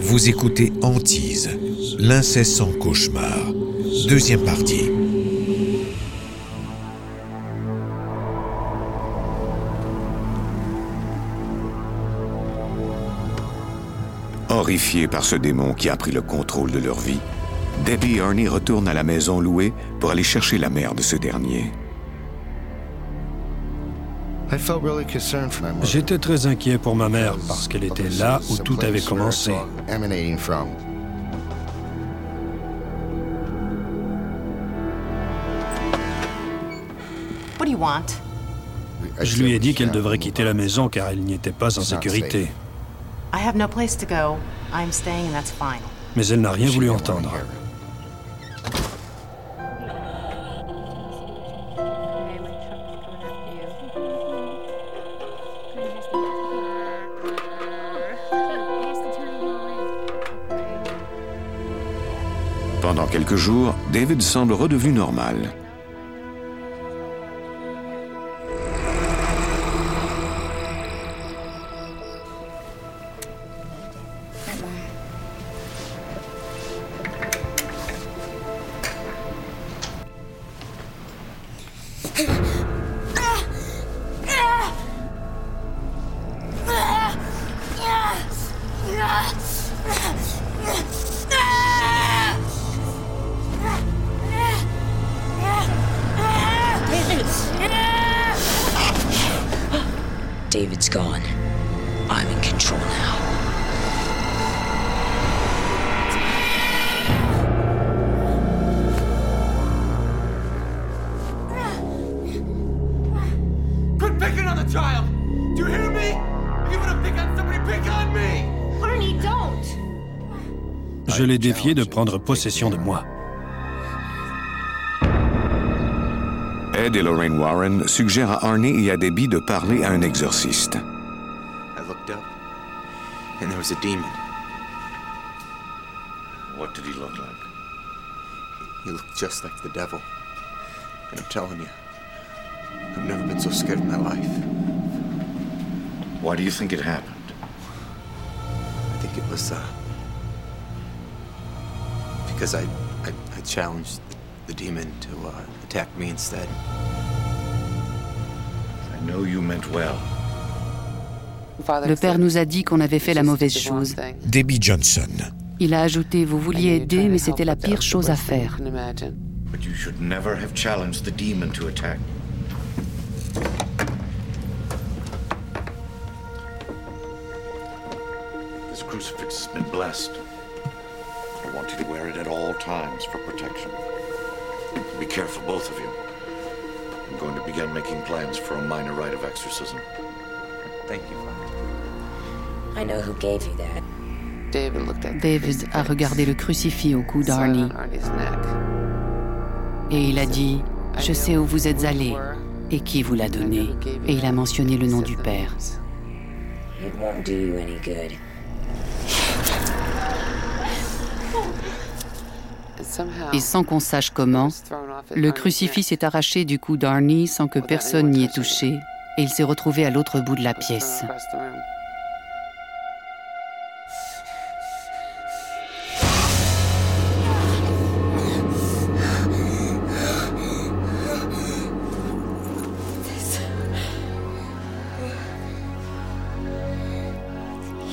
Vous écoutez Antise, l'incessant cauchemar, deuxième partie. Horrifiés par ce démon qui a pris le contrôle de leur vie, Debbie et Ernie retournent à la maison louée pour aller chercher la mère de ce dernier. J'étais très inquiet pour ma mère parce qu'elle était là où tout avait commencé. Je lui ai dit qu'elle devrait quitter la maison car elle n'y était pas en sécurité. Mais elle n'a rien voulu entendre. Pendant quelques jours, David semble redevenu normal. David's gone. I'm in control now. Quit picking on the child! Do you hear me? If you want to pick on somebody, pick on me! Arnie, don't! Je l'ai défié de prendre possession de moi. Ed et Lorraine Warren suggèrent à Arnie et à Debbie de parler à un exorciste. I looked up, and there was a demon. What did he look like? He looked just like the devil. And I'm telling you, I've never been so scared in my life. Why do you think it happened? I think it was, uh. Because I, I, I challenged the demon to uh, attack me instead. I know you meant well. Le père nous a dit qu'on avait fait la mauvaise chose. Debbie Johnson. Il a ajouté Vous vouliez aider, mais c'était la pire chose à faire. But you should never have challenged the demon to attack. This crucifix has been blessed. I want you to wear it at all times for protection. Be careful, both of you. I'm going to begin making plans for a minor rite of exorcism. Thank you, Father. I know who gave you that. David looked at David a regardé le crucifix au cou d'Arnie et il a dit Je sais où vous êtes allé et qui vous l'a donné. Et il a mentionné le nom du père. Et sans qu'on sache comment, le crucifix s'est arraché du cou d'Arnie sans que personne n'y ait touché, et il s'est retrouvé à l'autre bout de la pièce.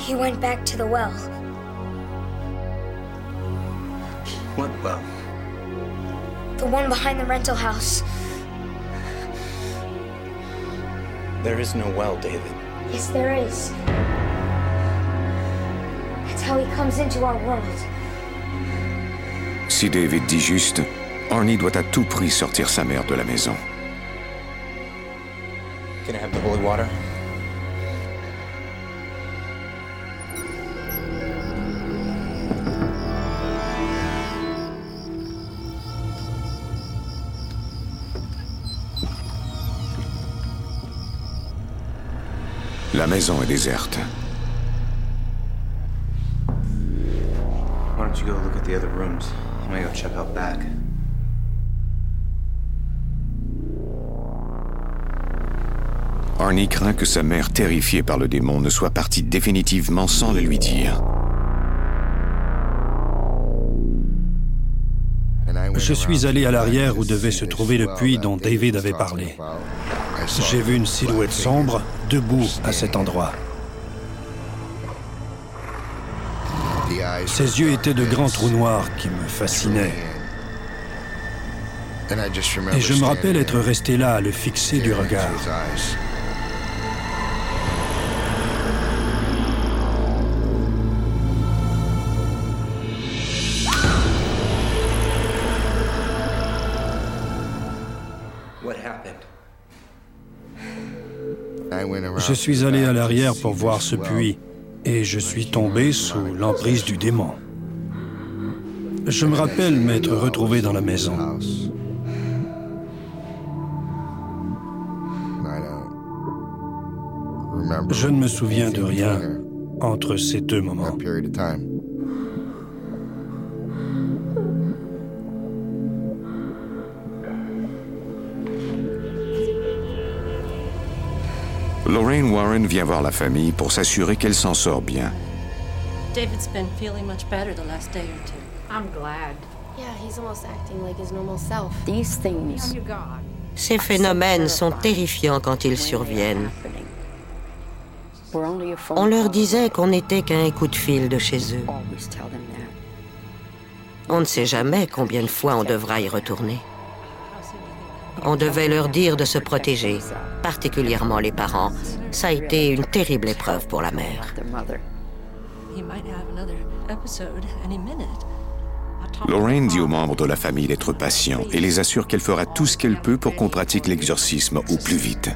He went back to the. What well? The one behind the rental house. There is no well, David. Yes, there is. That's how he comes into our world. Si David dit juste, Arnie doit à tout prix sortir sa mère de la maison. Can I have the holy water? La maison est déserte. Why don't you go look at the other rooms? I'm gonna go check out back. Arnie craint que sa mère, terrifiée par le démon, ne soit partie définitivement sans le lui dire. Je suis allé à l'arrière où devait se trouver le puits dont David avait parlé. J'ai vu une silhouette sombre debout à cet endroit. Ses yeux étaient de grands trous noirs qui me fascinaient. Et je me rappelle être resté là à le fixer du regard. Je suis allé à l'arrière pour voir ce puits et je suis tombé sous l'emprise du démon. Je me rappelle m'être retrouvé dans la maison. Je ne me souviens de rien entre ces deux moments. Lorraine Warren vient voir la famille pour s'assurer qu'elle s'en sort bien. David's been feeling much better the last day or two. I'm glad. Yeah, he's almost acting like his normal self. These things Ces phénomènes sont terrifiants quand ils surviennent. On leur disait qu'on n'était qu'un coup de fil de chez eux. On ne sait jamais combien de fois on devra y retourner. On devait leur dire de se protéger, particulièrement les parents. Ça a été une terrible épreuve pour la mère. Lorraine dit aux membres de la famille d'être patients et les assure qu'elle fera tout ce qu'elle peut pour qu'on pratique l'exorcisme au plus vite.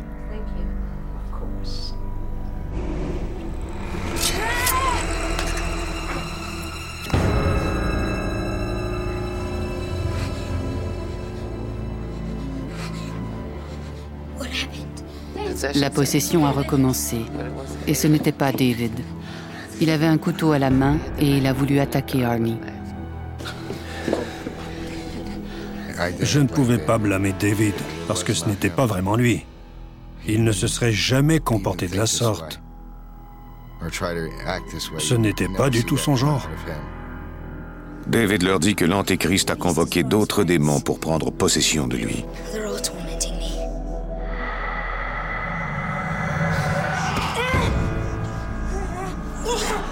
La possession a recommencé. Et ce n'était pas David. Il avait un couteau à la main et il a voulu attaquer Arnie. Je ne pouvais pas blâmer David parce que ce n'était pas vraiment lui. Il ne se serait jamais comporté de la sorte. Ce n'était pas du tout son genre. David leur dit que l'Antéchrist a convoqué d'autres démons pour prendre possession de lui.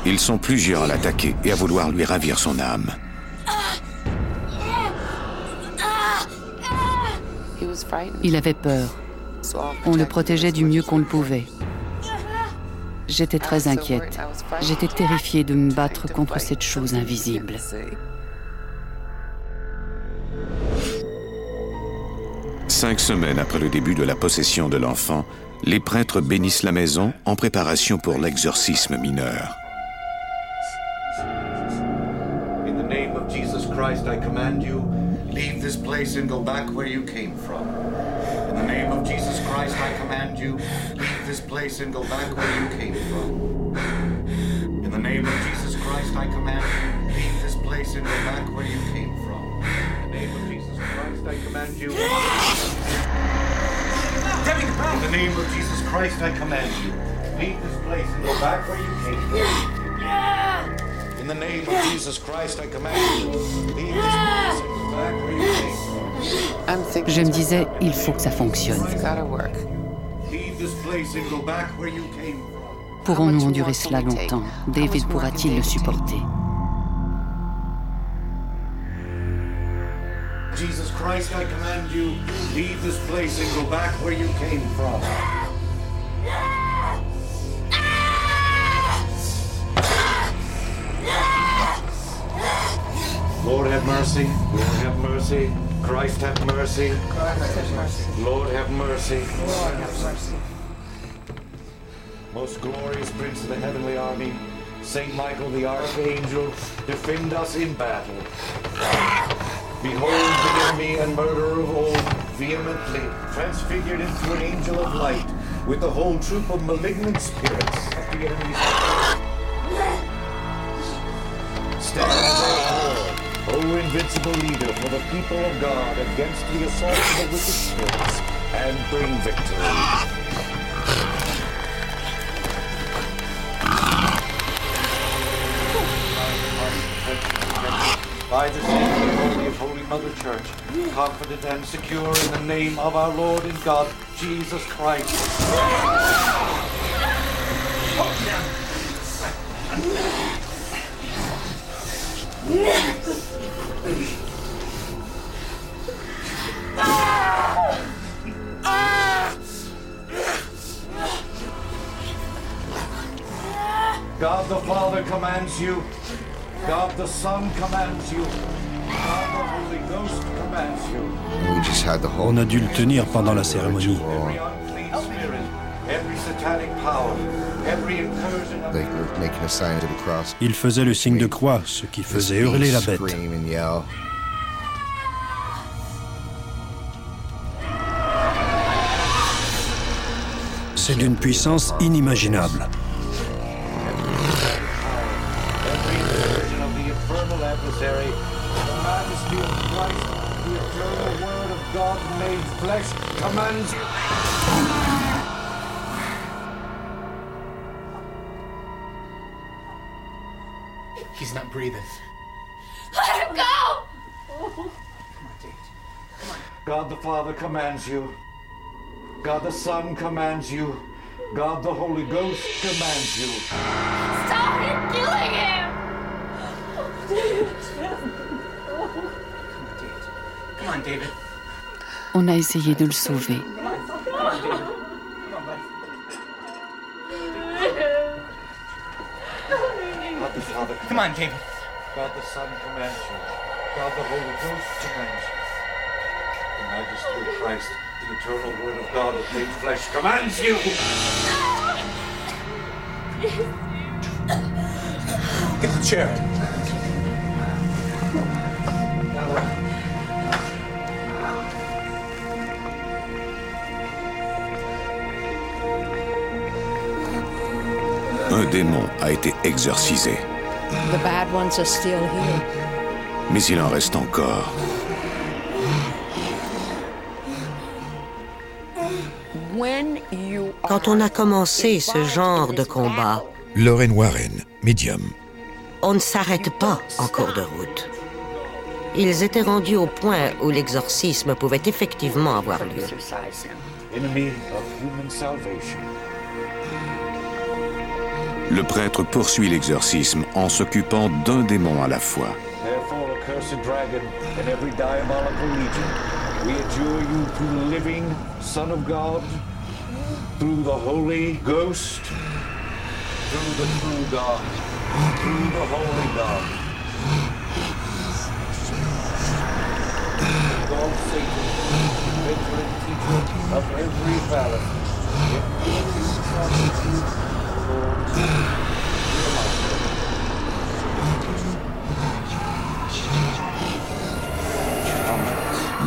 Ils sont plusieurs à l'attaquer et à vouloir lui ravir son âme. Il avait peur. On le protégeait du mieux qu'on le pouvait. J'étais très inquiète. J'étais terrifiée de me battre contre cette chose invisible. Cinq semaines après le début de la possession de l'enfant, les prêtres bénissent la maison en préparation pour l'exorcisme mineur. Christ, I command you, leave this place and go back where you came from. In the name of Jesus Christ, I command you, leave this place and go back where you came from. In the name of Jesus Christ, I command you, leave this place and go back where you came from. In the name of Jesus Christ, I command you. In the name of Jesus Christ, I command you, leave this place and go back where you came from. In the name of Jesus Christ, I command you, leave this place and go back where you came from. Je me disais, il faut que ça fonctionne. Pourrons-nous endurer cela longtemps? David pourra-t-il le supporter? Jesus Christ, I command you, leave this place and go back where you came from. Lord have mercy, Lord have mercy, Christ have mercy, Christ have mercy. Lord have mercy. Lord have mercy. Most glorious Prince of the heavenly army, Saint Michael the archangel, defend us in battle. Behold the enemy and murderer of old, vehemently transfigured into an angel of light, with the whole troop of malignant spirits at the enemy's Stand O invincible leader for the people of God against the assault of the wicked spirits, and bring victory. by the safety only of Holy Mother Church, confident and secure in the name of our Lord and God, Jesus Christ. God the Father commands you. God the Son commands you. God the Holy Ghost commands you. We just had the whole On a dû le tenir pendant la cérémonie. Every satanic power, every incursion of They were making a sign to the cross. Il faisait le signe de croix, ce qui faisait hurler la bête. C'est d'une puissance inimaginable. He's not breathing. Let him go! God the Father commands you. God the Son commands you. God the Holy Ghost commands you. Stop him killing him! Come on, David. On a essayé de le sauver. God the Father Come on, David. God the Son commands you. God the Holy Ghost commands you. The majesty of Christ, the eternal word of God that made flesh commands you. Get the chair. Un démon a été exorcisé, The bad ones are still here. mais il en reste encore. Quand on a commencé ce genre de combat, Lauren Warren, médium. on ne s'arrête pas en cours de route. Ils étaient rendus au point où l'exorcisme pouvait effectivement avoir lieu. Le prêtre poursuit l'exorcisme en s'occupant d'un démon à la fois.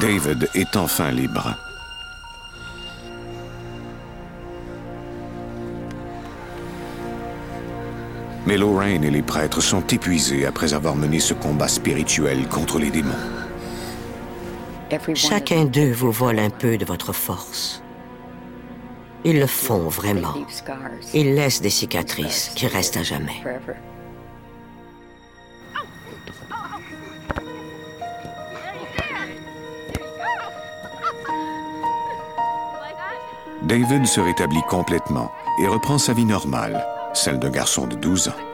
David est enfin libre. Mais Lorraine et les prêtres sont épuisés après avoir mené ce combat spirituel contre les démons. Chacun d'eux vous vole un peu de votre force. Ils le font vraiment. Ils laissent des cicatrices qui restent à jamais. David se rétablit complètement et reprend sa vie normale, celle d'un garçon de 12 ans.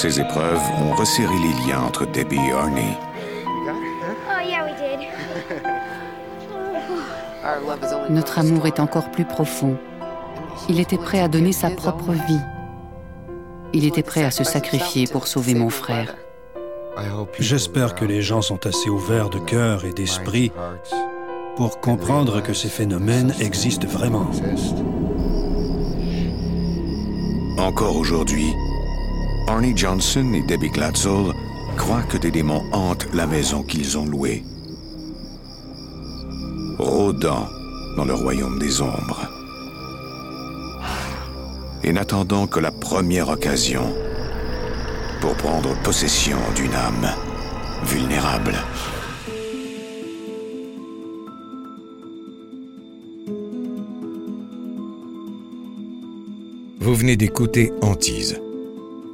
Ces épreuves ont resserré les liens entre Debbie et Arnie. Oh, yeah, we did. Notre amour est encore plus profond. Il était prêt à donner sa propre vie. Il était prêt à se sacrifier pour sauver mon frère. J'espère que les gens sont assez ouverts de cœur et d'esprit pour comprendre que ces phénomènes existent vraiment. Encore aujourd'hui, Arnie Johnson et Debbie Glatzel croient que des démons hantent la maison qu'ils ont louée, rôdant dans le royaume des ombres. Et n'attendant que la première occasion pour prendre possession d'une âme vulnérable. Vous venez d'écouter Antise.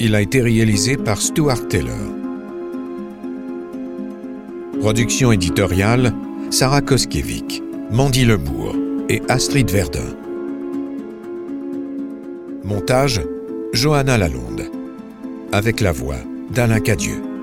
Il a été réalisé par Stuart Taylor. Production éditoriale Sarah Koskiewicz, Mandy Lebourg et Astrid Verdun. Montage Johanna Lalonde. Avec la voix d'Alain Cadieux.